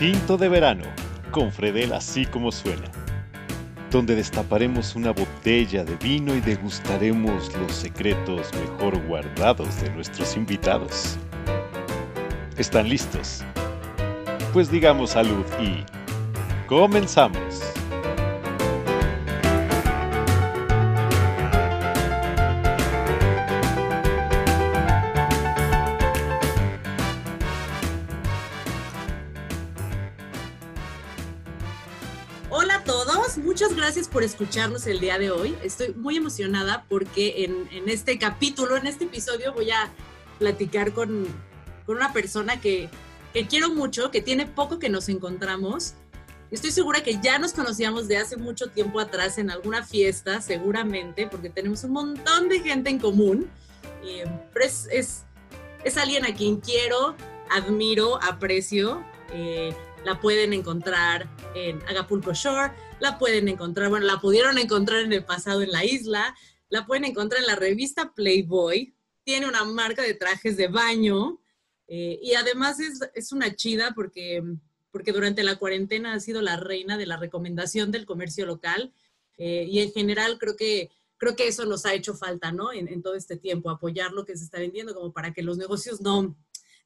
Tinto de verano, con Fredel así como suena, donde destaparemos una botella de vino y degustaremos los secretos mejor guardados de nuestros invitados. ¿Están listos? Pues digamos salud y comenzamos. Por escucharnos el día de hoy. Estoy muy emocionada porque en, este capítulo, en este episodio, voy a platicar con, con una persona que, que quiero mucho, que tiene poco que nos encontramos. Estoy segura que ya nos conocíamos de hace mucho tiempo atrás en alguna fiesta, seguramente, porque tenemos un montón de gente en común. Pero es, es, es alguien a quien quiero, admiro, aprecio. Eh, la pueden encontrar en Acapulco Shore, la pueden encontrar, bueno, la pudieron encontrar en el pasado en la isla, la pueden encontrar en la revista Playboy, tiene una marca de trajes de baño eh, y además es, es, una chida porque, porque durante la cuarentena ha sido la reina de la recomendación del comercio local eh, y en general creo que, creo que eso nos ha hecho falta, ¿no? En, en todo este tiempo, apoyar lo que se está vendiendo como para que los negocios no,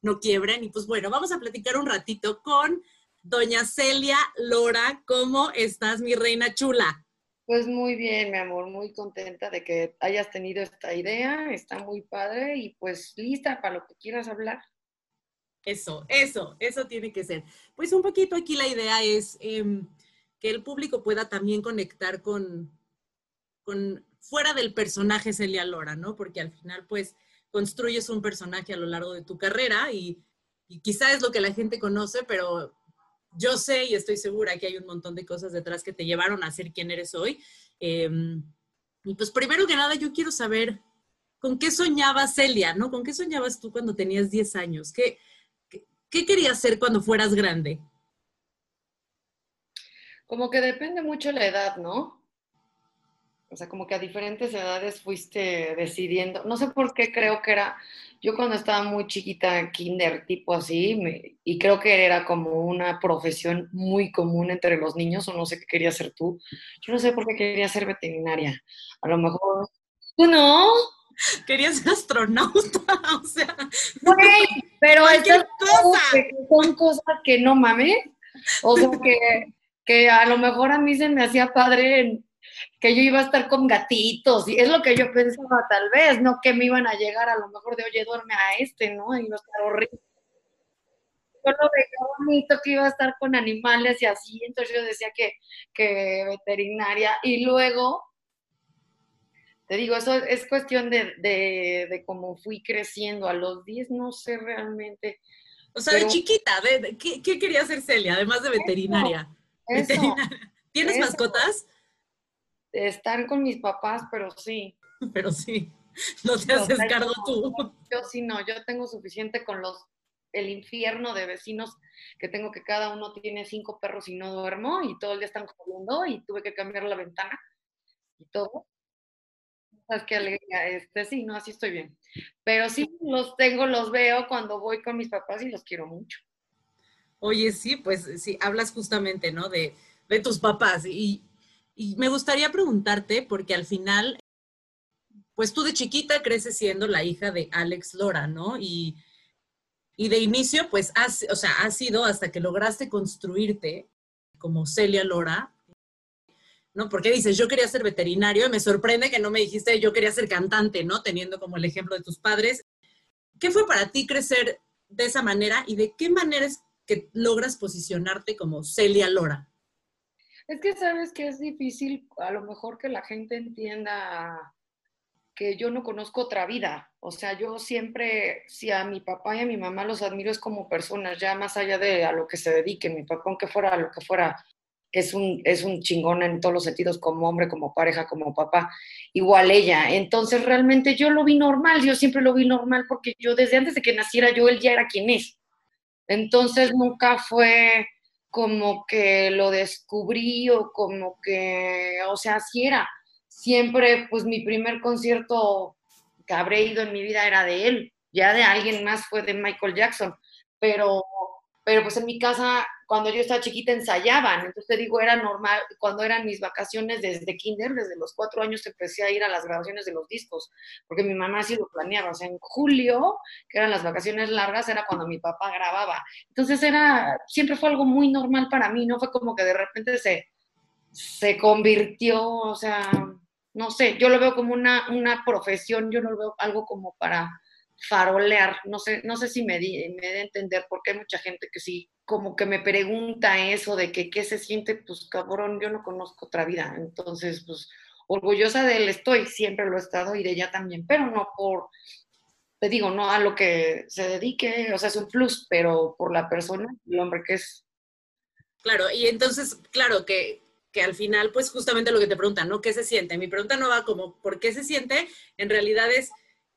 no quiebren. Y pues bueno, vamos a platicar un ratito con Doña Celia Lora, ¿cómo estás, mi reina chula? Pues muy bien, mi amor, muy contenta de que hayas tenido esta idea, está muy padre y pues lista para lo que quieras hablar. Eso, eso, eso tiene que ser. Pues un poquito aquí la idea es eh, que el público pueda también conectar con, con, fuera del personaje Celia Lora, ¿no? Porque al final, pues, construyes un personaje a lo largo de tu carrera y, y quizá es lo que la gente conoce, pero yo sé y estoy segura que hay un montón de cosas detrás que te llevaron a ser quien eres hoy. Eh, y pues primero que nada, yo quiero saber con qué soñaba Celia, ¿no? ¿Con qué soñabas tú cuando tenías 10 años? ¿Qué, qué, qué querías ser cuando fueras grande? Como que depende mucho la edad, ¿no? O sea, como que a diferentes edades fuiste decidiendo. No sé por qué creo que era, yo cuando estaba muy chiquita, kinder, tipo así, me, y creo que era como una profesión muy común entre los niños, o no sé qué quería ser tú. Yo no sé por qué quería ser veterinaria. A lo mejor, ¿tú no? Querías ser astronauta, o sea. Güey, pero estas cosa. son cosas que no mames. O sea, que, que a lo mejor a mí se me hacía padre en, que yo iba a estar con gatitos, y es lo que yo pensaba tal vez, no que me iban a llegar a lo mejor de, oye, duerme a este, ¿no? Y iba a estar horrible. Yo lo veía bonito que iba a estar con animales y así, entonces yo decía que, que veterinaria, y luego, te digo, eso es cuestión de, de, de cómo fui creciendo, a los 10 no sé realmente. O sea, pero, de chiquita, de, de, ¿qué, ¿qué, quería hacer Celia, además de veterinaria? Eso, veterinaria. ¿Tienes eso. mascotas? Estar con mis papás, pero sí. Pero sí, no te haces no, cargo tú. Yo sí no, yo tengo suficiente con los el infierno de vecinos que tengo que cada uno tiene cinco perros y no duermo y todo el día están jodiendo y tuve que cambiar la ventana y todo. ¿Sabes qué alegría? Este, sí, no, así estoy bien. Pero sí los tengo, los veo cuando voy con mis papás y los quiero mucho. Oye, sí, pues sí, hablas justamente, ¿no? De, de tus papás y, y me gustaría preguntarte, porque al final, pues tú de chiquita creces siendo la hija de Alex Lora, ¿no? Y, y de inicio, pues, o sea, ha sido hasta que lograste construirte como Celia Lora, ¿no? Porque dices, yo quería ser veterinario y me sorprende que no me dijiste, yo quería ser cantante, ¿no? Teniendo como el ejemplo de tus padres. ¿Qué fue para ti crecer de esa manera y de qué manera es que logras posicionarte como Celia Lora? Es que sabes que es difícil a lo mejor que la gente entienda que yo no conozco otra vida. O sea, yo siempre, si a mi papá y a mi mamá los admiro es como personas, ya más allá de a lo que se dediquen. Mi papá, aunque fuera lo que fuera, es un, es un chingón en todos los sentidos, como hombre, como pareja, como papá. Igual ella. Entonces, realmente yo lo vi normal, yo siempre lo vi normal porque yo desde antes de que naciera yo, él ya era quien es. Entonces, nunca fue como que lo descubrí o como que, o sea, así era. Siempre, pues mi primer concierto que habré ido en mi vida era de él, ya de alguien más fue de Michael Jackson, pero, pero pues en mi casa cuando yo estaba chiquita ensayaban, entonces te digo, era normal, cuando eran mis vacaciones desde kinder, desde los cuatro años empecé a ir a las grabaciones de los discos, porque mi mamá así lo planeaba, o sea, en julio, que eran las vacaciones largas, era cuando mi papá grababa. Entonces era, siempre fue algo muy normal para mí, no fue como que de repente se, se convirtió, o sea, no sé, yo lo veo como una, una profesión, yo no lo veo algo como para farolear, no sé, no sé si me, di, me de entender, porque hay mucha gente que sí, como que me pregunta eso de que qué se siente, pues cabrón, yo no conozco otra vida, entonces, pues orgullosa de él estoy, siempre lo he estado y de ella también, pero no por, te digo, no a lo que se dedique, o sea, es un plus, pero por la persona, el hombre que es. Claro, y entonces, claro, que, que al final, pues justamente lo que te preguntan, ¿no? ¿Qué se siente? Mi pregunta no va como, ¿por qué se siente? En realidad es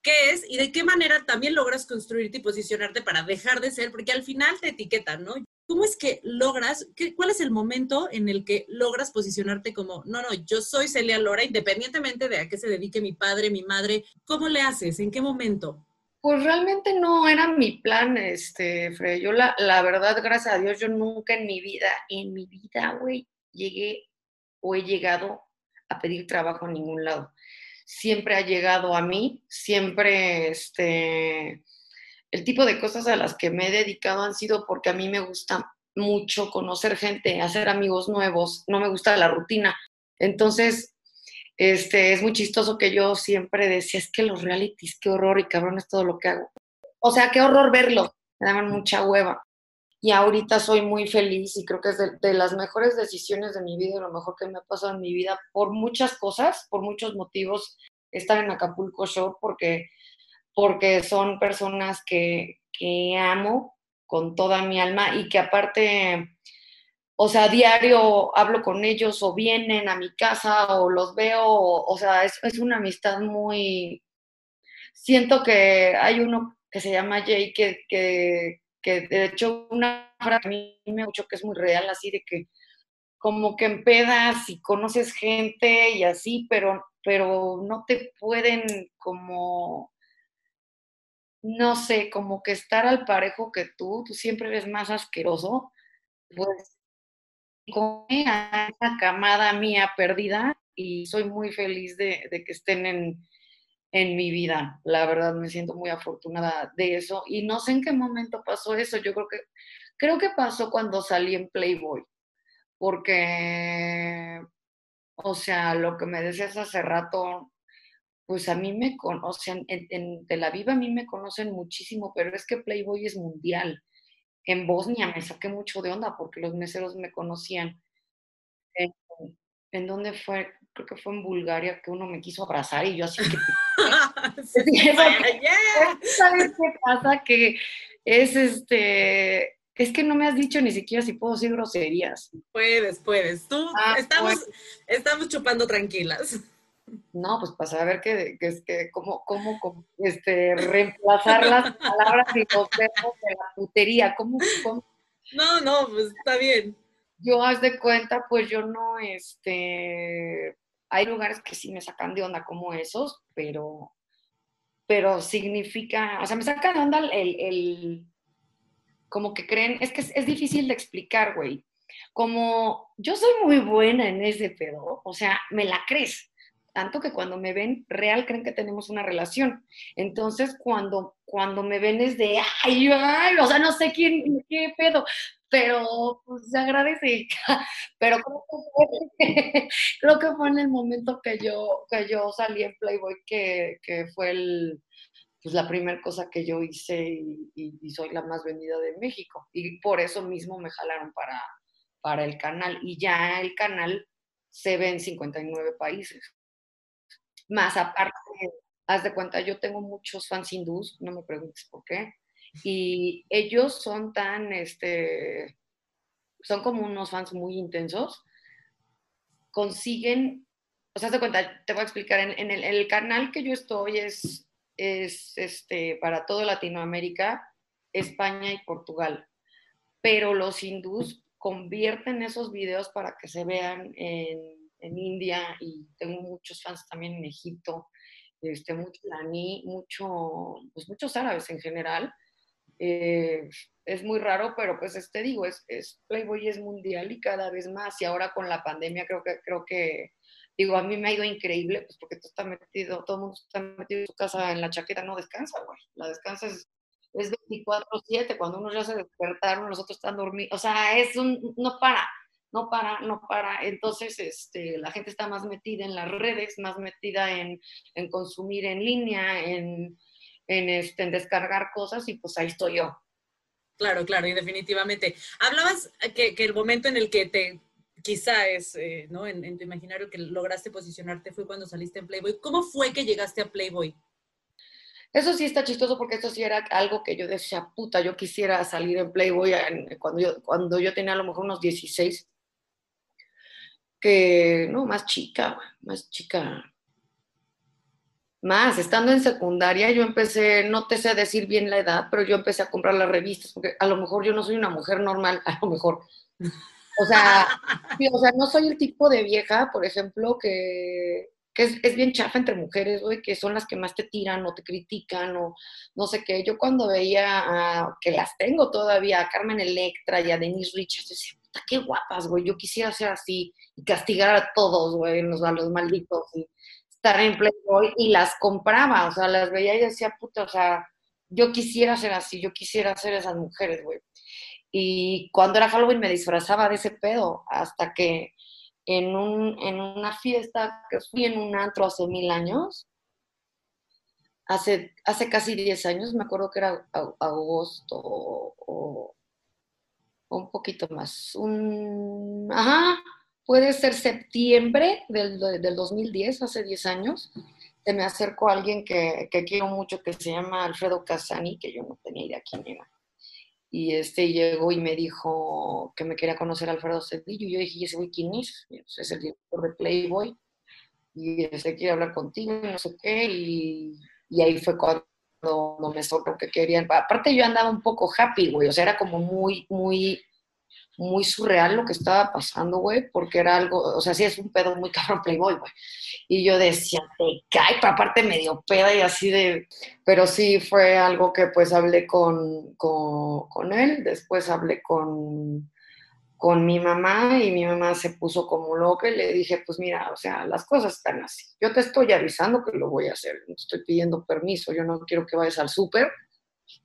qué es y de qué manera también logras construirte y posicionarte para dejar de ser, porque al final te etiquetan, ¿no? ¿Cómo es que logras, qué, cuál es el momento en el que logras posicionarte como, no, no, yo soy Celia Lora, independientemente de a qué se dedique mi padre, mi madre? ¿Cómo le haces? ¿En qué momento? Pues realmente no era mi plan, este, Fred. Yo la, la verdad, gracias a Dios, yo nunca en mi vida, en mi vida, güey, llegué o he llegado a pedir trabajo en ningún lado siempre ha llegado a mí, siempre este, el tipo de cosas a las que me he dedicado han sido porque a mí me gusta mucho conocer gente, hacer amigos nuevos, no me gusta la rutina. Entonces, este, es muy chistoso que yo siempre decía, es que los realities, qué horror y cabrón es todo lo que hago. O sea, qué horror verlo, me daban mucha hueva y ahorita soy muy feliz y creo que es de, las mejores decisiones de mi vida, lo mejor que me ha pasado en mi vida por muchas cosas, por muchos motivos, estar en Acapulco Show porque, porque son personas que, que amo con toda mi alma y que aparte, o sea, a diario hablo con ellos o vienen a mi casa o los veo, o, sea, es, es una amistad muy... Siento que hay uno que se llama Jay que, que de hecho una frase a mí me mucho que es muy real, así de que como que empedas y conoces gente y así, pero, pero no te pueden como, no sé, como que estar al parejo que tú, tú siempre eres más asqueroso, pues a esa camada mía perdida y soy muy feliz de, de que estén en, en mi vida. La verdad me siento muy afortunada de eso y no sé en qué momento pasó eso. Yo creo que creo que pasó cuando salí en Playboy, porque o sea, lo que me decías hace rato, pues a mí me conocen, en, en Tel Aviv a mí me conocen muchísimo, pero es que Playboy es mundial. En Bosnia me saqué mucho de onda porque los meseros me conocían. ¿En, en dónde fue? creo que fue en Bulgaria, que uno me quiso abrazar y yo así que... ¿Sabes qué pasa? Que es este... Es que no me has dicho ni siquiera si puedo decir groserías. Puedes, puedes. Tú ah, estamos, estamos chupando tranquilas. No, pues para saber que, que, que cómo, cómo, este, reemplazar las palabras y los verbos de la putería. ¿Cómo, ¿Cómo, No, no, pues está bien. Yo haz de cuenta, pues yo no, este, hay lugares que sí me sacan de onda como esos, pero, pero significa, o sea, me sacan de onda el, el como que creen, es que es, difícil de explicar, güey. Como yo soy muy buena en ese pedo, o sea, me la crees. Tanto que cuando me ven real creen que tenemos una relación. Entonces, cuando, cuando me ven es de, ay, ay, o sea, no sé quién, qué pedo pero pues, se agradece. Pero creo que, fue, en el momento que yo, que yo salí en Playboy que, que fue el, pues, la primera cosa que yo hice y, y, soy la más vendida de México. Y por eso mismo me jalaron para, para el canal. Y ya el canal se ve en 59 países. Más aparte, haz de cuenta, yo tengo muchos fans hindús, no me preguntes por qué y ellos son tan, este, son como unos fans muy intensos, consiguen, o sea, te cuenta, te voy a explicar, en, el, canal que yo estoy es, es este, para toda Latinoamérica, España y Portugal, pero los hindús convierten esos videos para que se vean en, India y tengo muchos fans también en Egipto, este, mucho mucho, pues muchos árabes en general, Eh, es muy raro, pero pues este digo, es, es, Playboy es mundial y cada vez más, y ahora con la pandemia creo que, creo que, digo, a mí me ha ido increíble, pues porque tú estás metido, todo el mundo está metido en su casa en la chaqueta, no descansa, güey, la descansa es, es 24/7, cuando uno ya se despertaron, los otros están dormidos, o sea, es un, no para, no para, no para. Entonces, este, la gente está más metida en las redes, más metida en, en consumir en línea, en, en, este, en descargar cosas y pues ahí estoy yo. Claro, claro, y definitivamente. Hablabas que, que el momento en el que te, quizá es, eh, ¿no? En, en, tu imaginario que lograste posicionarte fue cuando saliste en Playboy. ¿Cómo fue que llegaste a Playboy? Eso sí está chistoso porque esto sí era algo que yo decía, puta, yo quisiera salir en Playboy cuando yo, cuando yo tenía a lo mejor unos 16 que, no, más chica, más chica. Más, estando en secundaria, yo empecé, no te sé decir bien la edad, pero yo empecé a comprar las revistas, porque a lo mejor yo no soy una mujer normal, a lo mejor. O sea, o sea, no soy el tipo de vieja, por ejemplo, que, que es, bien chafa entre mujeres, güey, que son las que más te tiran o te critican o no sé qué. Yo cuando veía, que las tengo todavía, a Carmen Electra y a Denise Richards, decía, qué guapas, güey, yo quisiera ser así y castigar a todos, güey, los, a los malditos y estar en Playboy y las compraba, o sea, las veía y decía, puta, o sea, yo quisiera ser así, yo quisiera ser esas mujeres, güey. Y cuando era Halloween me disfrazaba de ese pedo, hasta que en, un, en una fiesta que fui en un antro hace mil años, hace, hace casi 10 años, me acuerdo que era agosto o, un poquito más. Un, ajá, puede ser septiembre del, del 2010, hace 10 años. Se me acercó a alguien que, que, quiero mucho, que se llama Alfredo Casani, que yo no tenía idea quién era. Y este llegó y me dijo que me quería conocer Alfredo Cedillo. Y yo dije, ¿y ese güey quién es? Es el director de Playboy. Y este quiere hablar contigo y no sé qué. Y, y ahí fue cuando no me sobró que querían. Aparte yo andaba un poco happy, güey, o sea, era como muy, muy, muy surreal lo que estaba pasando, güey, porque era algo, o sea, sí es un pedo muy cabrón Playboy, güey. Y yo decía, te cae, pero aparte medio peda y así de, pero sí fue algo que pues hablé con, con, con él, después hablé con, con mi mamá y mi mamá se puso como loca y le dije, pues mira, o sea, las cosas están así. Yo te estoy avisando que lo voy a hacer, no estoy pidiendo permiso, yo no quiero que vayas al súper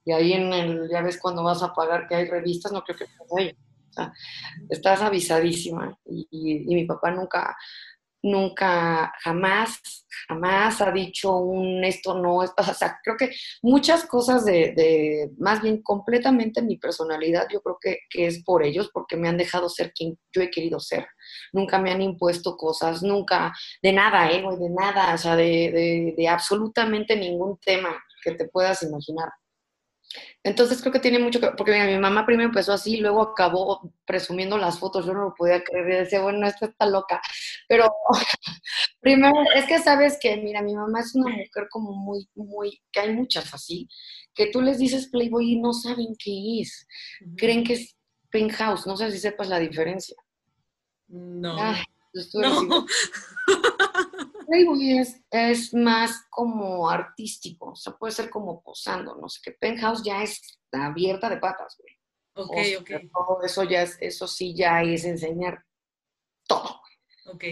y ahí en el, ya ves cuando vas a pagar que hay revistas, no creo que vaya. O sea, estás avisadísima y mi papá nunca, nunca, jamás, jamás ha dicho un esto no es, o sea, creo que muchas cosas de, de más bien completamente mi personalidad, yo creo que, que, es por ellos, porque me han dejado ser quien yo he querido ser. Nunca me han impuesto cosas, nunca, de nada, ¿eh? De nada, o sea, de, de, de absolutamente ningún tema que te puedas imaginar. Entonces creo que tiene mucho que porque mira, mi mamá primero empezó así, luego acabó presumiendo las fotos, yo no lo podía creer, y decía, bueno, esta está loca, pero primero, es que sabes que, mira, mi mamá es una mujer como muy, muy, que hay muchas así, que tú les dices Playboy y no saben qué es, uh -huh. creen que es Penthouse, no sé si sepas la diferencia. No. No. Es, es, más como artístico, o sea, puede ser como posando, no sé qué. Penthouse ya es abierta de patas, güey. Ok, o sea, ok. Todo eso ya es, eso sí ya es enseñar todo. Ok.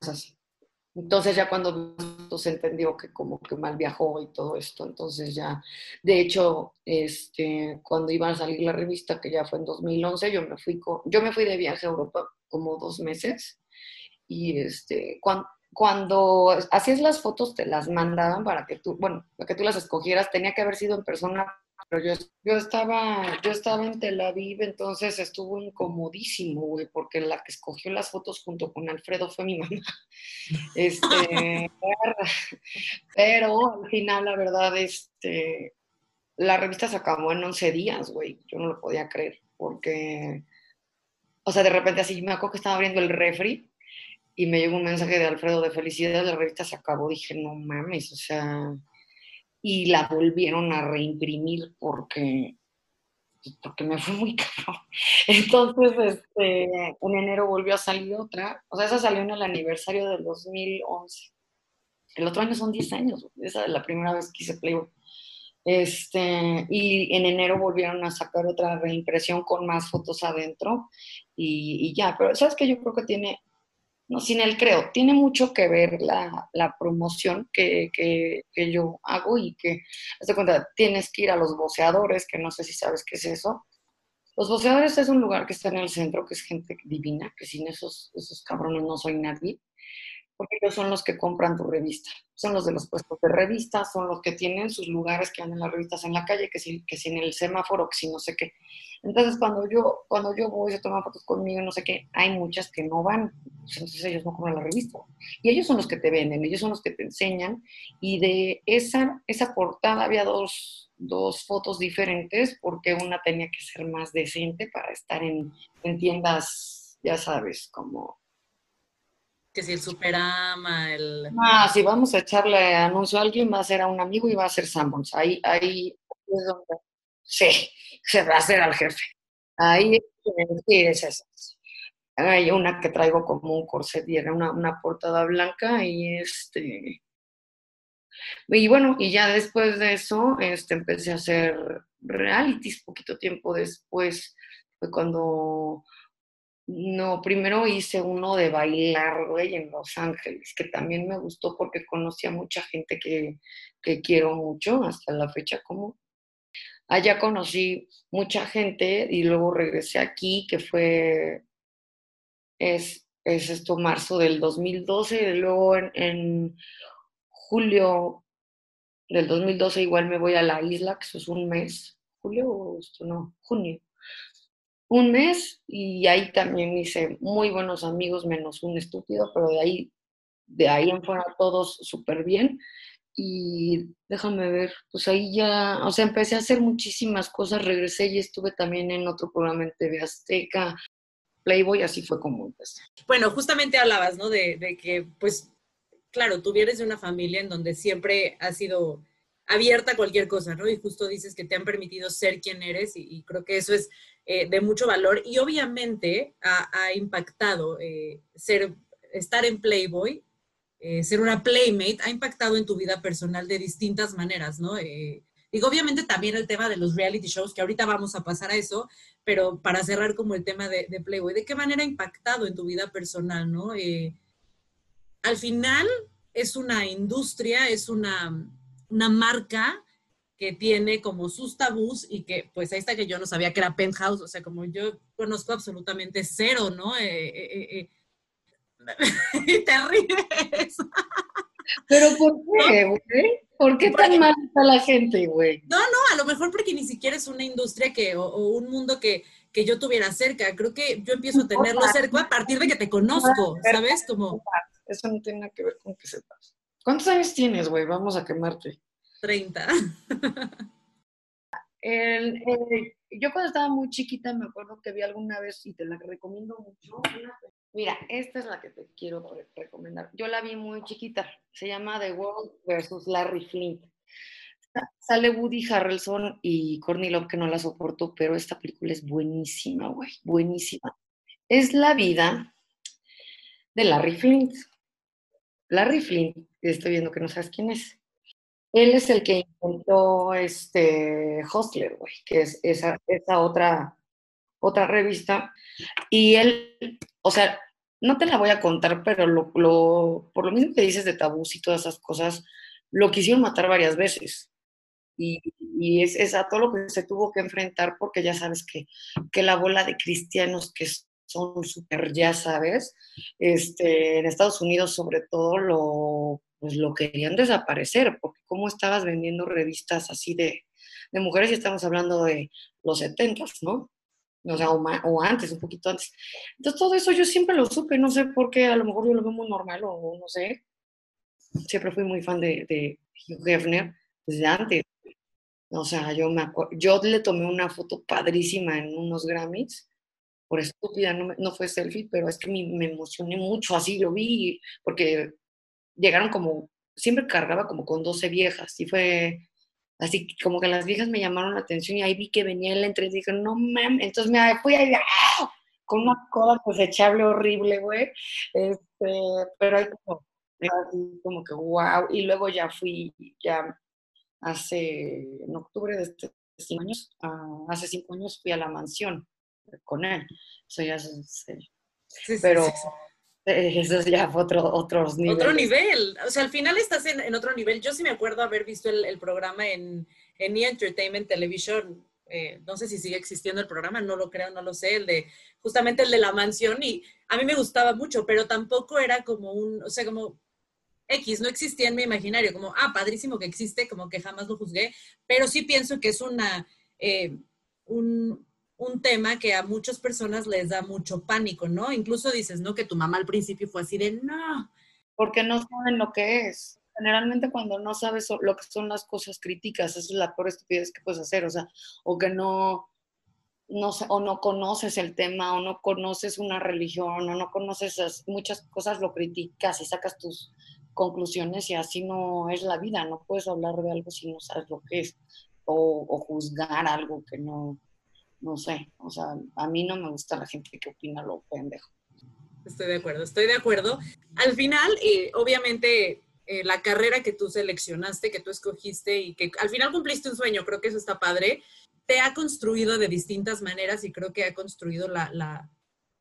Es así. Entonces ya cuando se entendió que como que mal viajó y todo esto, entonces ya, de hecho, este, cuando iba a salir la revista, que ya fue en 2011, yo me fui, con, yo me fui de viaje a Europa como dos meses y este, cuando, cuando hacías las fotos te las mandaban para que tú, bueno, para que tú las escogieras, tenía que haber sido en persona, pero yo, yo estaba, yo estaba en Tel Aviv, entonces estuvo incomodísimo, güey, porque la que escogió las fotos junto con Alfredo fue mi mamá. Este, pero al final, la verdad, este, la revista se acabó en 11 días, güey, yo no lo podía creer, porque, o sea, de repente así, me acuerdo que estaba abriendo el refri y me llegó un mensaje de Alfredo de felicidad, la revista se acabó, dije, no mames, o sea, y la volvieron a reimprimir porque, pues, porque me fue muy caro. Entonces, este, en enero volvió a salir otra, o sea, esa salió en el aniversario del 2011. El otro año son 10 años, esa es la primera vez que hice Playboy. Este, y en enero volvieron a sacar otra reimpresión con más fotos adentro y, ya, pero sabes que yo creo que tiene, no, sin el creo, tiene mucho que ver la, la promoción que, que, que, yo hago y que, hasta cuenta, tienes que ir a los boceadores, que no sé si sabes qué es eso. Los boceadores es un lugar que está en el centro, que es gente divina, que sin esos, esos cabrones no soy nadie porque ellos son los que compran tu revista, son los de los puestos de revistas, son los que tienen sus lugares que andan las revistas en la calle, que si, que si en el semáforo, que si no sé qué. Entonces, cuando yo, cuando yo voy, se toman fotos conmigo, no sé qué, hay muchas que no van, entonces ellos no compran la revista. Y ellos son los que te venden, ellos son los que te enseñan, y de esa, esa portada había dos, dos fotos diferentes, porque una tenía que ser más decente para estar en, en tiendas, ya sabes, como que si el Superama, el... Ah, si vamos a echarle anuncio a alguien, va a ser a un amigo y va a ser Sanborns. Ahí, ahí es donde... Sí, se va a hacer al jefe. Ahí sí, es eso. Hay una que traigo como un corset y era una, una portada blanca y este... Y bueno, y ya después de eso, este, empecé a hacer realities poquito tiempo después, fue cuando no, primero hice uno de bailar, güey, en Los Ángeles, que también me gustó porque conocí a mucha gente que, quiero mucho hasta la fecha, como allá conocí mucha gente y luego regresé aquí, que fue, es, es esto, marzo del 2012, y luego en, en julio del 2012 igual me voy a la isla, que eso es un mes, julio, esto no, junio un mes y ahí también hice muy buenos amigos, menos un estúpido, pero de ahí, de ahí en fuera todos súper bien. Y déjame ver, pues ahí ya, o sea, empecé a hacer muchísimas cosas, regresé y estuve también en otro programa en TV Azteca, Playboy, así fue como empecé. Bueno, justamente hablabas, ¿no? De, de que, pues, claro, tú vienes de una familia en donde siempre ha sido abierta a cualquier cosa, ¿no? Y justo dices que te han permitido ser quien eres y, creo que eso es eh, de mucho valor y obviamente ha, impactado eh, ser, estar en Playboy, eh, ser una playmate, ha impactado en tu vida personal de distintas maneras, ¿no? digo, obviamente también el tema de los reality shows, que ahorita vamos a pasar a eso, pero para cerrar como el tema de, Playboy, ¿de qué manera ha impactado en tu vida personal, ¿no? al final es una industria, es una una marca que tiene como sus tabús y que pues ahí está que yo no sabía que era penthouse, o sea, como yo conozco absolutamente cero, ¿no? Eh, eh, eh, y te ríes. Pero ¿por qué, güey? ¿Por qué tan mal está la gente, güey? No, no, a lo mejor porque ni siquiera es una industria que, o, un mundo que, que, yo tuviera cerca. Creo que yo empiezo a tenerlo cerca a partir de que te conozco, ¿sabes? Como... Eso no tiene nada que ver con que sepas. ¿Cuántos años tienes, güey? Vamos a quemarte. 30. yo cuando estaba muy chiquita me acuerdo que vi alguna vez y te la recomiendo mucho. Mira, esta es la que te quiero recomendar. Yo la vi muy chiquita. Se llama The World versus Larry Flint. Sale Woody Harrelson y Courtney Love que no la soporto, pero esta película es buenísima, güey, buenísima. Es la vida de Larry Flint. Larry Flint, estoy viendo que no sabes quién es. Él es el que inventó este Hostler, güey, que es esa, esa otra, otra revista. Y él, o sea, no te la voy a contar, pero lo, por lo mismo que dices de tabús y todas esas cosas, lo quisieron matar varias veces. Y, es, a todo lo que se tuvo que enfrentar porque ya sabes que, que la bola de cristianos que son súper, ya sabes, este, en Estados Unidos sobre todo lo, pues lo querían desaparecer, porque cómo estabas vendiendo revistas así de, de mujeres y estamos hablando de los 70, ¿no? O sea, o, antes, un poquito antes. Entonces todo eso yo siempre lo supe, no sé por qué, a lo mejor yo lo veo muy normal o no sé. Siempre fui muy fan de, de Hugh Hefner desde antes. O sea, yo me yo le tomé una foto padrísima en unos Grammys por estúpida, no, no fue selfie, pero es que me, me, emocioné mucho, así lo vi, porque llegaron como, siempre cargaba como con 12 viejas, y fue así como que las viejas me llamaron la atención y ahí vi que venía en la entrevista y dije, no mames, entonces me fui ahí, ¡ah! con una coda desechable horrible, güey, este, pero ahí como, así como que wow, y luego ya fui, ya hace, en octubre de este cinco años, ah, hace cinco años fui a la mansión con él. Eso ya es, pero eso ya fue otro, otros niveles. Otro nivel. O sea, al final estás en, otro nivel. Yo sí me acuerdo haber visto el, programa en, en E! Entertainment Television. Eh, no sé si sigue existiendo el programa, no lo creo, no lo sé, el de justamente el de la mansión y a mí me gustaba mucho, pero tampoco era como un, o sea, como X, no existía en mi imaginario, como, ah, padrísimo que existe, como que jamás lo juzgué, pero sí pienso que es una, eh, un, un tema que a muchas personas les da mucho pánico, ¿no? Incluso dices, ¿no? Que tu mamá al principio fue así de, no. Porque no saben lo que es. Generalmente cuando no sabes lo que son las cosas críticas, esa es la peor estupidez que puedes hacer, o sea, o que no, no o no conoces el tema, o no conoces una religión, o no conoces muchas cosas, lo criticas y sacas tus conclusiones y así no es la vida, no puedes hablar de algo si no sabes lo que es, o, juzgar algo que no, no sé, o sea, a mí no me gusta la gente que opina lo pendejo. Estoy de acuerdo, estoy de acuerdo. Al final, eh, obviamente, eh, la carrera que tú seleccionaste, que tú escogiste y que al final cumpliste un sueño, creo que eso está padre, te ha construido de distintas maneras y creo que ha construido la, la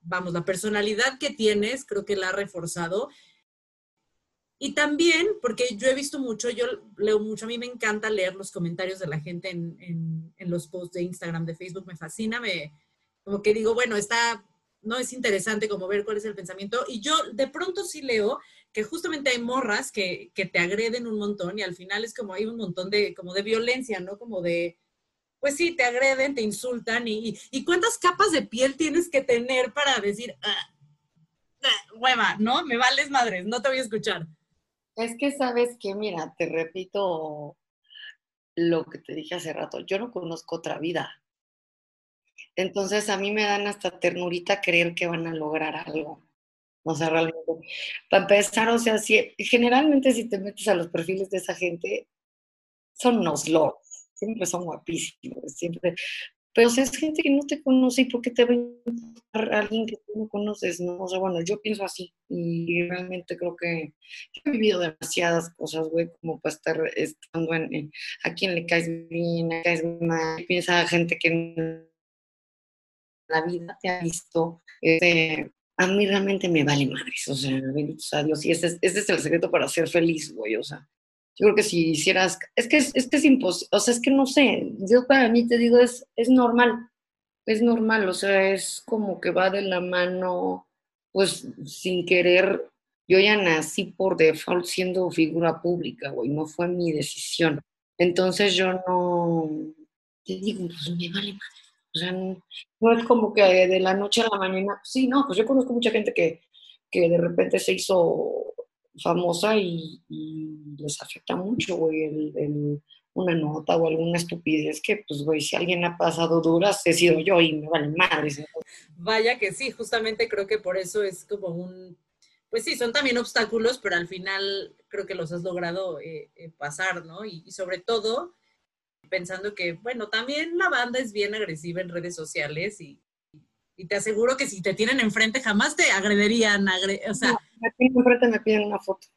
vamos, la personalidad que tienes, creo que la ha reforzado y también, porque yo he visto mucho, yo leo mucho, a mí me encanta leer los comentarios de la gente en, los posts de Instagram, de Facebook, me fascina, me, como que digo, bueno, está, no es interesante como ver cuál es el pensamiento. Y yo de pronto sí leo que justamente hay morras que, te agreden un montón y al final es como hay un montón de, como de violencia, ¿no? Como de, pues sí, te agreden, te insultan y, y, cuántas capas de piel tienes que tener para decir, ah, ah, hueva, ¿no? Me vales madres, no te voy a escuchar. Es que sabes que, mira, te repito lo que te dije hace rato, yo no conozco otra vida. Entonces a mí me dan hasta ternurita creer que van a lograr algo. O sea, realmente, para empezar, o sea, si, generalmente si te metes a los perfiles de esa gente, son unos locos, siempre son guapísimos, siempre, pero si es gente que no te conoce, ¿y por qué te va a importar alguien que tú no conoces? No? O sea, bueno, yo pienso así y realmente creo que he vivido demasiadas cosas, güey, como para estar estando en, a quién le caes bien, a quién caes mal. Piensa gente que en la vida te ha visto. Este, a mí realmente me vale madres, o sea, benditos a Dios. Y ese es, ese es el secreto para ser feliz, güey, o sea, yo creo que si hicieras, es que es, es, imposible, o sea, es que no sé, yo para mí te digo, es, es normal, es normal, o sea, es como que va de la mano, pues sin querer, yo ya nací por default siendo figura pública, güey, no fue mi decisión. Entonces yo no, te digo, pues me vale madre. O sea, no, es como que de la noche a la mañana, sí, no, pues yo conozco mucha gente que, que de repente se hizo famosa y, les afecta mucho, güey, el, una nota o alguna estupidez que, pues, güey, si alguien ha pasado duras, he sido yo y me vale madre. Vaya que sí, justamente creo que por eso es como un, pues sí, son también obstáculos, pero al final creo que los has logrado eh, eh, pasar, ¿no? Y, sobre todo pensando que, bueno, también la banda es bien agresiva en redes sociales y, y te aseguro que si te tienen enfrente jamás te agrederían, o sea... me tienen enfrente me piden una foto.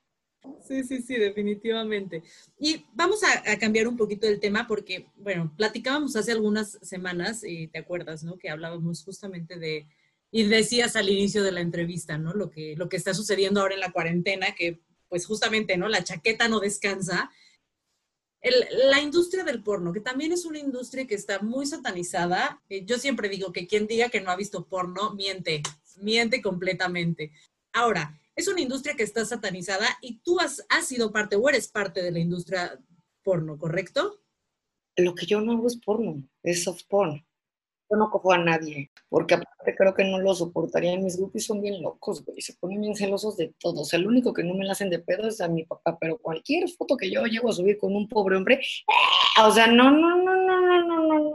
Sí, sí, sí, definitivamente. Y vamos a, cambiar un poquito el tema porque, bueno, platicábamos hace algunas semanas, y te acuerdas, ¿no? Que hablábamos justamente de, y decías al inicio de la entrevista, ¿no? Lo que, lo que está sucediendo ahora en la cuarentena, que pues justamente, ¿no? La chaqueta no descansa la industria del porno, que también es una industria que está muy satanizada. Eh, yo siempre digo que quien diga que no ha visto porno, miente, miente completamente. Ahora, es una industria que está satanizada y tú has, has sido parte o eres parte de la industria porno, ¿correcto? Lo que yo no hago es porno, es soft porn yo no cojo a nadie, porque aparte creo que no lo soportarían. Mis grupos son bien locos, güey, se ponen bien celosos de todos. El único que no me la hacen de pedo es a mi papá, pero cualquier foto que yo llego a subir con un pobre hombre, ¡ah! o sea, no, no, no, no,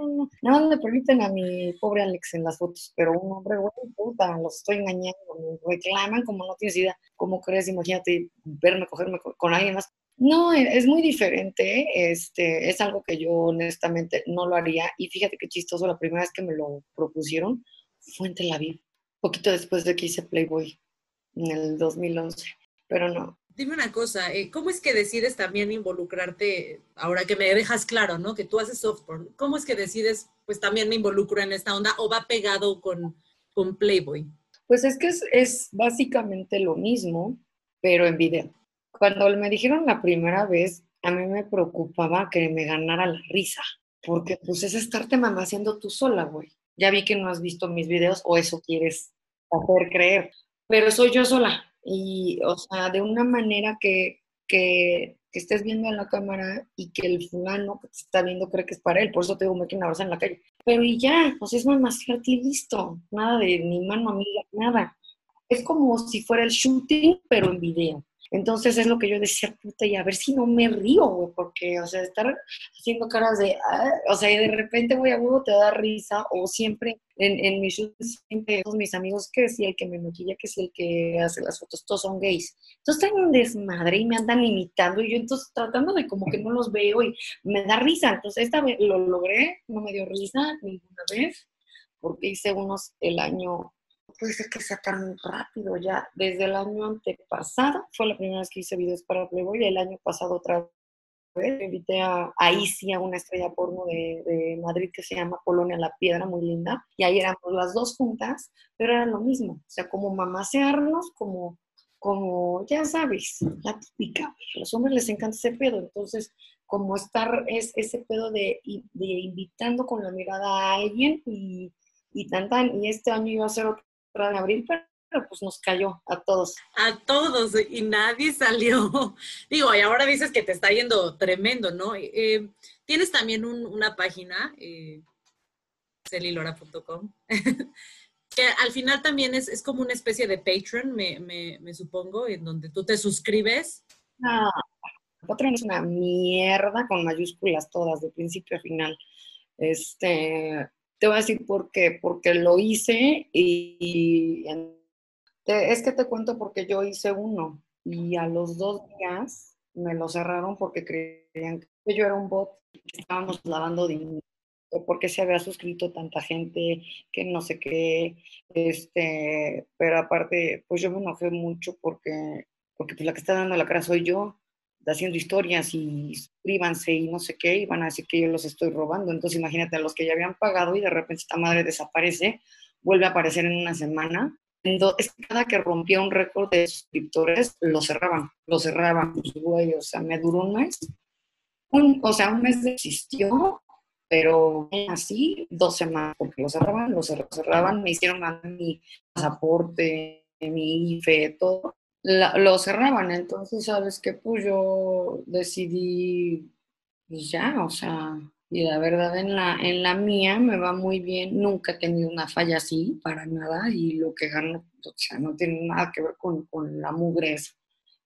no, no. Nada me permiten a mi pobre Alex en las fotos, pero un hombre, güey, puta, los estoy engañando, me reclaman como no tienes idea. ¿Cómo crees? Imagínate verme, cogerme con alguien más. No, e, es muy diferente, este, es algo que yo honestamente no lo haría y fíjate qué chistoso, la primera vez que me lo propusieron fue en Tel Aviv, poquito después de que hice Playboy, en el 2011, pero no. Dime una cosa, eh, ¿cómo es que decides también involucrarte, ahora que me dejas claro, ¿no? Que tú haces software, ¿cómo es que decides, pues también me involucro en esta onda o va pegado con, con Playboy? Pues es que es, básicamente lo mismo, pero en video. Cuando me dijeron la primera vez, a mí me preocupaba que me ganara la risa, porque pues es estarte mamaseando tú sola, güey. Ya vi que no has visto mis videos o eso quieres hacer creer, pero soy yo sola. Y, o sea, de una manera que, que, estés viendo en la cámara y que el fulano que te está viendo cree que es para él, por eso te digo, me una abrazo en la calle. Pero y ya, pues es mamasearte y listo. Nada de ni mano amiga, nada. Es como si fuera el shooting, pero en video. Entonces es lo que yo decía, puta, y a ver si no me río, güey, porque, o sea, estar haciendo caras de, ah", o sea, y de repente, voy a huevo, te da risa, o siempre en, en mis siempre todos mis amigos, que si el que me maquilla, que si el que hace las fotos, todos son gays. Entonces están un desmadre y me andan imitando, y yo entonces tratando de como que no los veo y me da risa. Entonces esta vez lo logré, no me dio risa ninguna vez, porque hice unos el año puede ser que sea tan rápido ya. Desde el año antepasado fue la primera vez que hice videos para Playboy, el año pasado otra vez. invité a, ahí sí a una estrella porno de, de, Madrid que se llama Polonia La Piedra, muy linda. Y ahí éramos las dos juntas, pero era lo mismo. O sea, como mamasearnos, como, como ya sabes, la típica. A los hombres les encanta ese pedo. Entonces, como estar es ese pedo de, de invitando con la mirada a alguien y, y tan tan. Y este año iba a ser otro de abril, pero pues nos cayó a todos. A todos, y nadie salió. Digo, y ahora dices que te está yendo tremendo, ¿no? Eh, tienes también una página, eh, celilora.com, que al final también es, es, como una especie de Patreon, me, me, me, supongo, en donde tú te suscribes. Patreon es una mierda con mayúsculas todas, de principio a final. Este, te voy a decir por qué, porque lo hice y, es que te cuento porque yo hice uno. Y a los dos días me lo cerraron porque creían que yo era un bot que estábamos lavando dinero porque se había suscrito tanta gente, que no sé qué, este, pero aparte, pues yo me enojé mucho porque, porque pues la que está dando la cara soy yo, haciendo historias y suscríbanse y no sé qué, y van a decir que yo los estoy robando. Entonces imagínate a los que ya habían pagado y de repente esta madre desaparece, vuelve a aparecer en una semana. Entonces, cada que rompía un récord de suscriptores, lo cerraban, lo cerraban, güey, o sea, me duró un mes. Un, o sea, un mes existió, pero así dos semanas, porque lo cerraban, lo cerraban, me hicieron mi pasaporte, mi IFE, todo, lo cerraban. Entonces, ¿sabes qué? Pues yo decidí, pues ya, o sea, y la verdad en la, en la mía me va muy bien. Nunca he tenido una falla así, para nada, y lo que gano, o sea, no tiene nada que ver con, con la mugre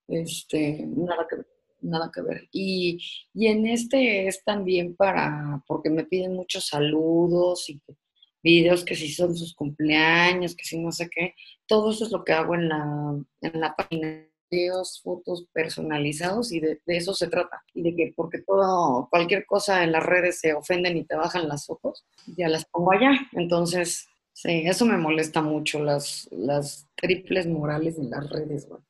Este, nada que ver. Nada que ver. Y, y en este es también para, porque me piden muchos saludos y videos que si son sus cumpleaños, que si no sé qué. Todo eso es lo que hago en la, en la página. Videos, fotos personalizados y de, eso se trata. Y de que porque todo, cualquier cosa en las redes se ofenden y te bajan las fotos, ya las pongo allá. Entonces, sí, eso me molesta mucho, las, las triples morales en las redes, güey.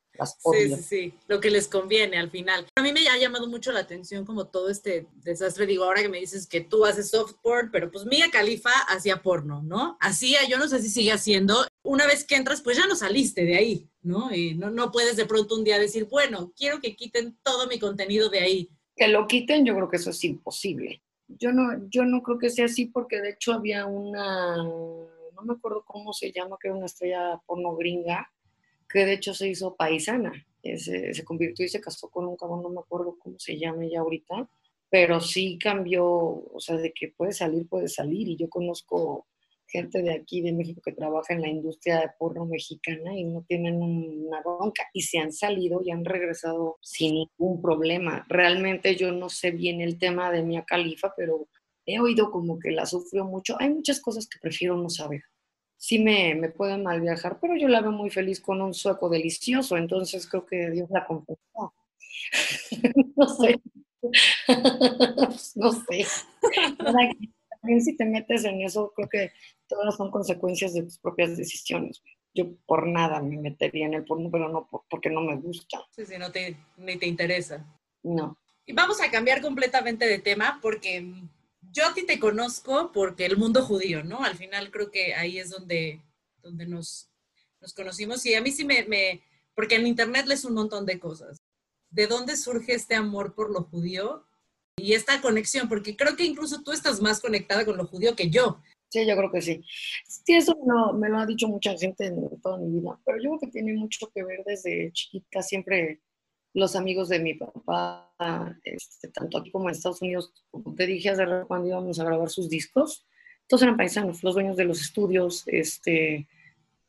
Sí, sí, sí, lo que les conviene al final. A mí me ha llamado mucho la atención como todo este desastre. Digo, ahora que me dices que tú haces soft porn, pero pues Mia Califa hacía porno, ¿no? Hacía, yo no sé si sigue haciendo. Una vez que entras, pues ya no saliste de ahí, ¿no? Y no, no puedes de pronto un día decir, bueno, quiero que quiten todo mi contenido de ahí. Que lo quiten, yo creo que eso es imposible. Yo no, yo no creo que sea así porque de hecho había una, no me acuerdo cómo se llama, que era una estrella porno gringa, que de hecho se hizo paisana, se, se convirtió y se casó con un cabrón, no me acuerdo cómo se llama ya ahorita, pero sí cambió, o sea, de que puede salir, puede salir, y yo conozco gente de aquí, de México, que trabaja en la industria de porno mexicana y no tienen una bronca y se han salido y han regresado sin ningún problema. Realmente yo no sé bien el tema de Mia Califa, pero he oído como que la sufrió mucho. Hay muchas cosas que prefiero no saber sí me, me puede mal viajar, pero yo la veo muy feliz con un sueco delicioso, entonces creo que Dios la compensó. no sé. no sé. También si te metes en eso, creo que todas son consecuencias de tus propias decisiones. yo por nada me metería en el porno, pero no porque no me gusta. Sí, sí, no te, ni te interesa. No. Y vamos a cambiar completamente de tema porque yo a ti te conozco porque el mundo judío, ¿no? Al final creo que ahí es donde, donde nos, nos conocimos y a mí sí me, me, porque en internet lees un montón de cosas. ¿De dónde surge este amor por lo judío y esta conexión? Porque creo que incluso tú estás más conectada con lo judío que yo. Sí, yo creo que sí. Sí, eso me lo ha dicho mucha gente en toda mi vida, pero yo creo que tiene mucho que ver desde chiquita. Siempre los amigos de mi papá, este, tanto aquí como en Estados Unidos, como te dije hace cuando íbamos a grabar sus discos, todos eran paisanos, los dueños de los estudios, este,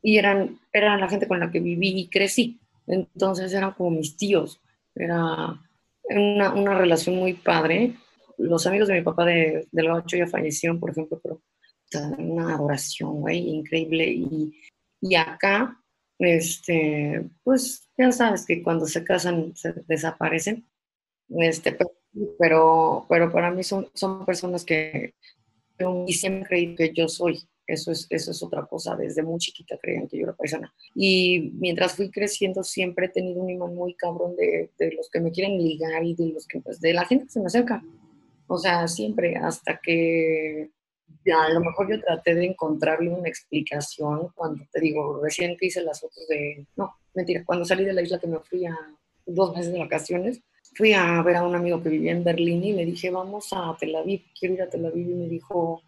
y eran, eran la gente con la que viví y crecí. Entonces eran como mis tíos. Era una, una relación muy padre. Los amigos de mi papá de, del Gacho ya fallecieron, por ejemplo, pero una adoración, güey, increíble. Y, y acá, este, pues ya sabes que cuando se casan se desaparecen. Este, pero, pero para mí son, son personas que y siempre creí que yo soy. Eso es, eso es otra cosa. Desde muy chiquita creían que yo era paisana. Y mientras fui creciendo, siempre he tenido un imán muy cabrón de, de los que me quieren ligar y de los que, pues, de la gente que se me acerca. O sea, siempre, hasta que a lo mejor yo traté de encontrarle una explicación cuando te digo, recién que hice las fotos de, no, mentira, cuando salí de la isla que me fui a dos meses de vacaciones, fui a ver a un amigo que vivía en Berlín y le dije, vamos a Tel Aviv, quiero ir a Tel Aviv y me dijo,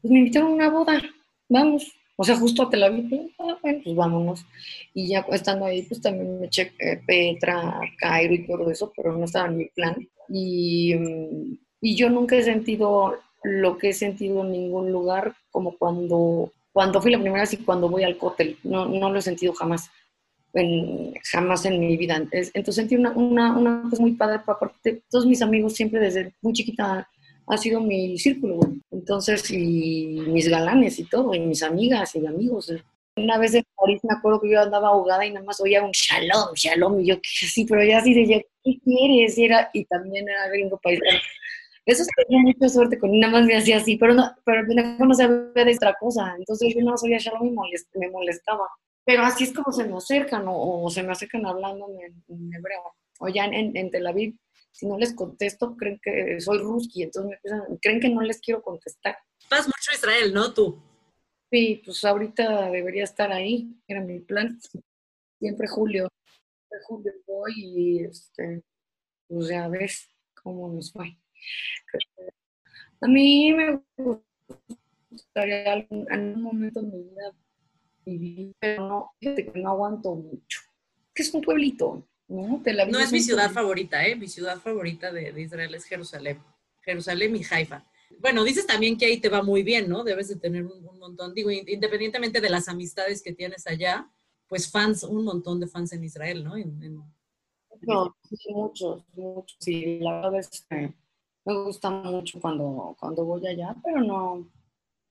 pues me invitaron a una boda, vamos. O sea, justo a Tel Aviv, ah, bueno, pues vámonos. Y ya estando ahí, pues también me eché eh, Petra, Cairo y todo eso, pero no estaba en mi plan. Y, mm, y yo nunca he sentido lo que he sentido en ningún lugar, como cuando, cuando fui la primera vez y cuando voy al cóctel. No, no lo he sentido jamás, en, jamás en mi vida. Entonces sentí una, una, una cosa muy padre, aparte todos mis amigos siempre desde muy chiquita ha sido mi círculo, Entonces, y mis galanes y todo, y mis amigas y amigos. Una vez en París me acuerdo que yo andaba ahogada y nada más oía un shalom, shalom, y yo, sí, pero ya así de, ¿qué quieres? Y, era, y también era gringo paisano. Eso tenía mucha suerte con nada más me hacía así, pero no, pero no sabía de otra cosa. Entonces yo no sabía Shalom y me molestaba. Pero así es como se me acercan o, se me acercan hablando en, hebreo. O ya en, en, Tel Aviv, si no les contesto, creen que soy ruski, entonces me creen que no les quiero contestar. Vas mucho a Israel, ¿no? Tú. Sí, pues ahorita debería estar ahí, era mi plan. Siempre julio, siempre julio voy y este, pues ya ves cómo nos va. A mí me gustaría en un momento de mi vida vivir, pero no, fíjate que no aguanto mucho. Que es un pueblito, ¿no? no es, mi ciudad favorita, ¿eh? Mi ciudad favorita de, Israel es Jerusalén. Jerusalén y Haifa. Bueno, dices también que ahí te va muy bien, ¿no? Debes de tener un, montón, digo, independientemente de las amistades que tienes allá, pues fans, un montón de fans en Israel, ¿no? no, muchos, muchos. Sí, la verdad es que me gusta mucho cuando, cuando voy allá, pero no,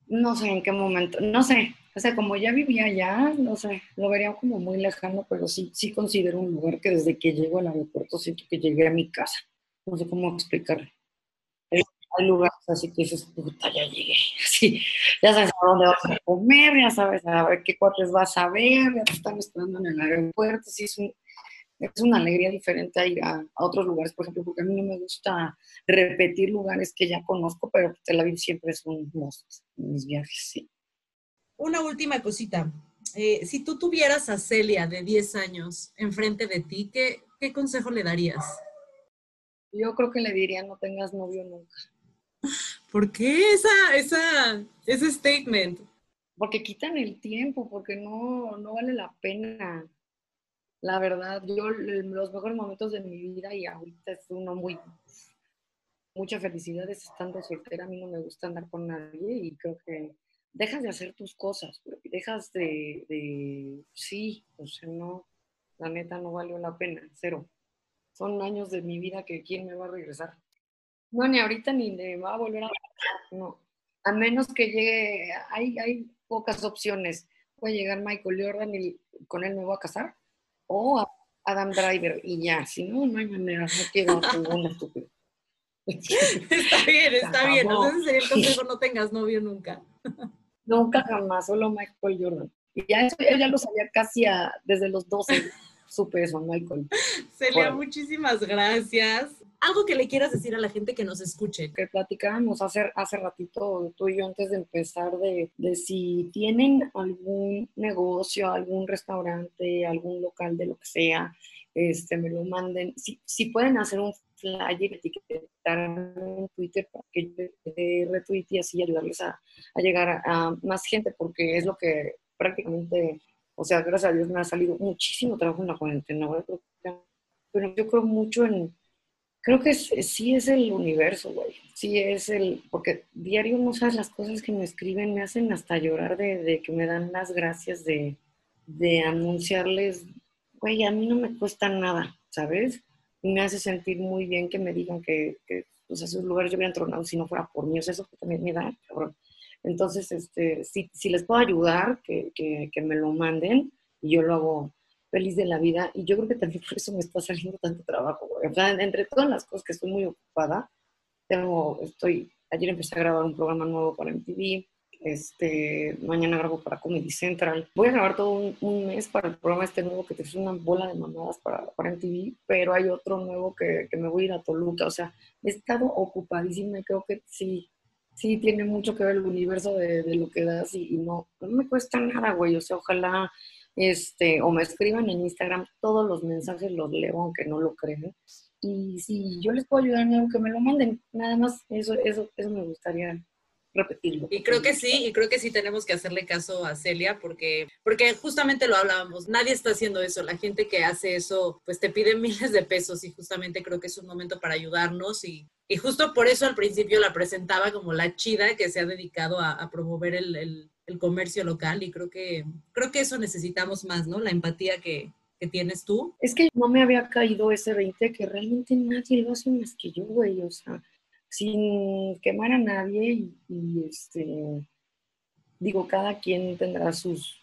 no sé en qué momento, no sé, o sea, como ya vivía allá, no sé, lo vería como muy lejano, pero sí, sí considero un lugar que desde que llego al aeropuerto siento que llegué a mi casa. No sé cómo explicarlo. Hay lugares así que dices, puta, ya llegué. Sí, ya sabes a dónde vas a comer, ya sabes a ver qué cuates vas a ver, ya te están esperando en el aeropuerto. Sí, es un, es una alegría diferente a ir a, otros lugares, por ejemplo, porque a mí no me gusta repetir lugares que ya conozco, pero Tel Aviv siempre es un must en mis viajes, sí. Una última cosita. Eh, si tú tuvieras a Celia de 10 años enfrente de ti, ¿qué, ¿qué consejo le darías? Yo creo que le diría no tengas novio nunca. ¿Por qué esa, esa, ese statement? Porque quitan el tiempo, porque no, no vale la pena la verdad, yo los mejores momentos de mi vida y ahorita es uno muy, mucha felicidad es estando soltera. A mí no me gusta andar con nadie y creo que dejas de hacer tus cosas, dejas de, sí, o sea, no, la neta no valió la pena, cero. Son años de mi vida que quién me va a regresar. No, ni ahorita ni me va a volver a no. A menos que llegue, hay, hay pocas opciones. Puede llegar Michael Jordan y con él me voy a casar o Adam Driver y ya, si no, no hay manera, no quiero ningún estúpido. Está bien, está bien. Entonces sería el consejo, no tengas novio nunca. Nunca jamás, solo Michael Jordan. Y ya eso ya lo sabía casi desde los 12, supe eso, Michael. Celia, muchísimas gracias. Algo que le quieras decir a la gente que nos escuche. Que platicábamos hace, hace ratito tú y yo antes de empezar de, de si tienen algún negocio, algún restaurante, algún local de lo que sea, este, me lo manden. Si, si pueden hacer un flyer, etiquetar en Twitter para que yo retweet y así ayudarles a, a llegar a, más gente, porque es lo que prácticamente, o sea, gracias a Dios me ha salido muchísimo trabajo en la cuarentena, pero yo creo mucho en, creo que sí es el universo, güey, sí es el, porque diario no sabes las cosas que me escriben, me hacen hasta llorar de, de que me dan las gracias de, de anunciarles, güey, a mí no me cuesta nada, ¿sabes? Y me hace sentir muy bien que me digan que, que pues, esos lugares yo hubiera entronado si no fuera por mí, o sea, eso también me da, cabrón. Entonces, este, si, si les puedo ayudar, que, que, que, me lo manden y yo lo hago feliz de la vida. Y yo creo que también por eso me está saliendo tanto trabajo. O sea, entre todas las cosas que estoy muy ocupada, tengo, estoy, ayer empecé a grabar un programa nuevo para MTV, este, mañana grabo para Comedy Central. Voy a grabar todo un, mes para el programa este nuevo que te es una bola de mamadas para, para MTV, pero hay otro nuevo que, que, me voy a ir a Toluca. O sea, he estado ocupadísima creo que sí, sí tiene mucho que ver el universo de, de lo que das y, y, no, no me cuesta nada, güey. O sea, ojalá este, o me escriban en Instagram, todos los mensajes los leo, aunque no lo crean. Y si yo les puedo ayudar en algo, que me lo manden. Nada más, eso, eso, eso me gustaría repetirlo. Y creo que sí, y creo que sí tenemos que hacerle caso a Celia porque, porque justamente lo hablábamos, nadie está haciendo eso, la gente que hace eso pues te pide miles de pesos y justamente creo que es un momento para ayudarnos y, y justo por eso al principio la presentaba como la chida que se ha dedicado a, a promover el, el, el, comercio local y creo que, creo que eso necesitamos más, ¿no? La empatía que, que tienes tú. Es que no me había caído ese 20 que realmente nadie lo hace más que yo, güey, o sea sin quemar a nadie y, este, digo, cada quien tendrá sus,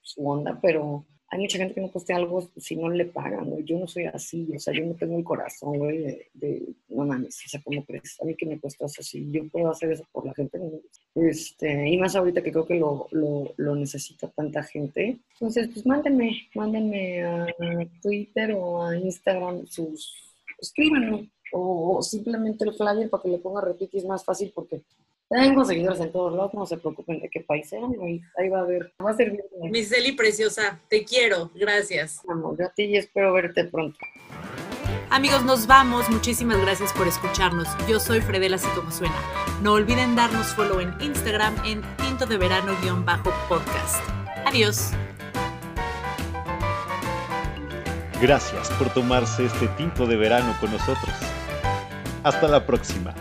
su onda, pero hay mucha gente que no postea algo si no le pagan, güey. Yo no soy así, o sea, yo no tengo el corazón, güey, de, no mames, o sea, ¿cómo crees? A mí que me cuesta así, yo puedo hacer eso por la gente, este, y más ahorita que creo que lo, lo, lo necesita tanta gente. Entonces, pues mándenme, mándenme a Twitter o a Instagram sus, escríbanme, o, simplemente el flyer para que le ponga retweet es más fácil porque tengo seguidores en todos lados, no se preocupen de qué país sean, ahí, ahí va a haber, va a. Mi Celi preciosa, te quiero, gracias. Vamos, a ti y espero verte pronto. Amigos, nos vamos. Muchísimas gracias por escucharnos. Yo soy Fredela, así como suena. No olviden darnos follow en Instagram en tinto de verano-podcast. Adiós. Gracias por tomarse este tinto de verano con nosotros. Hasta la próxima.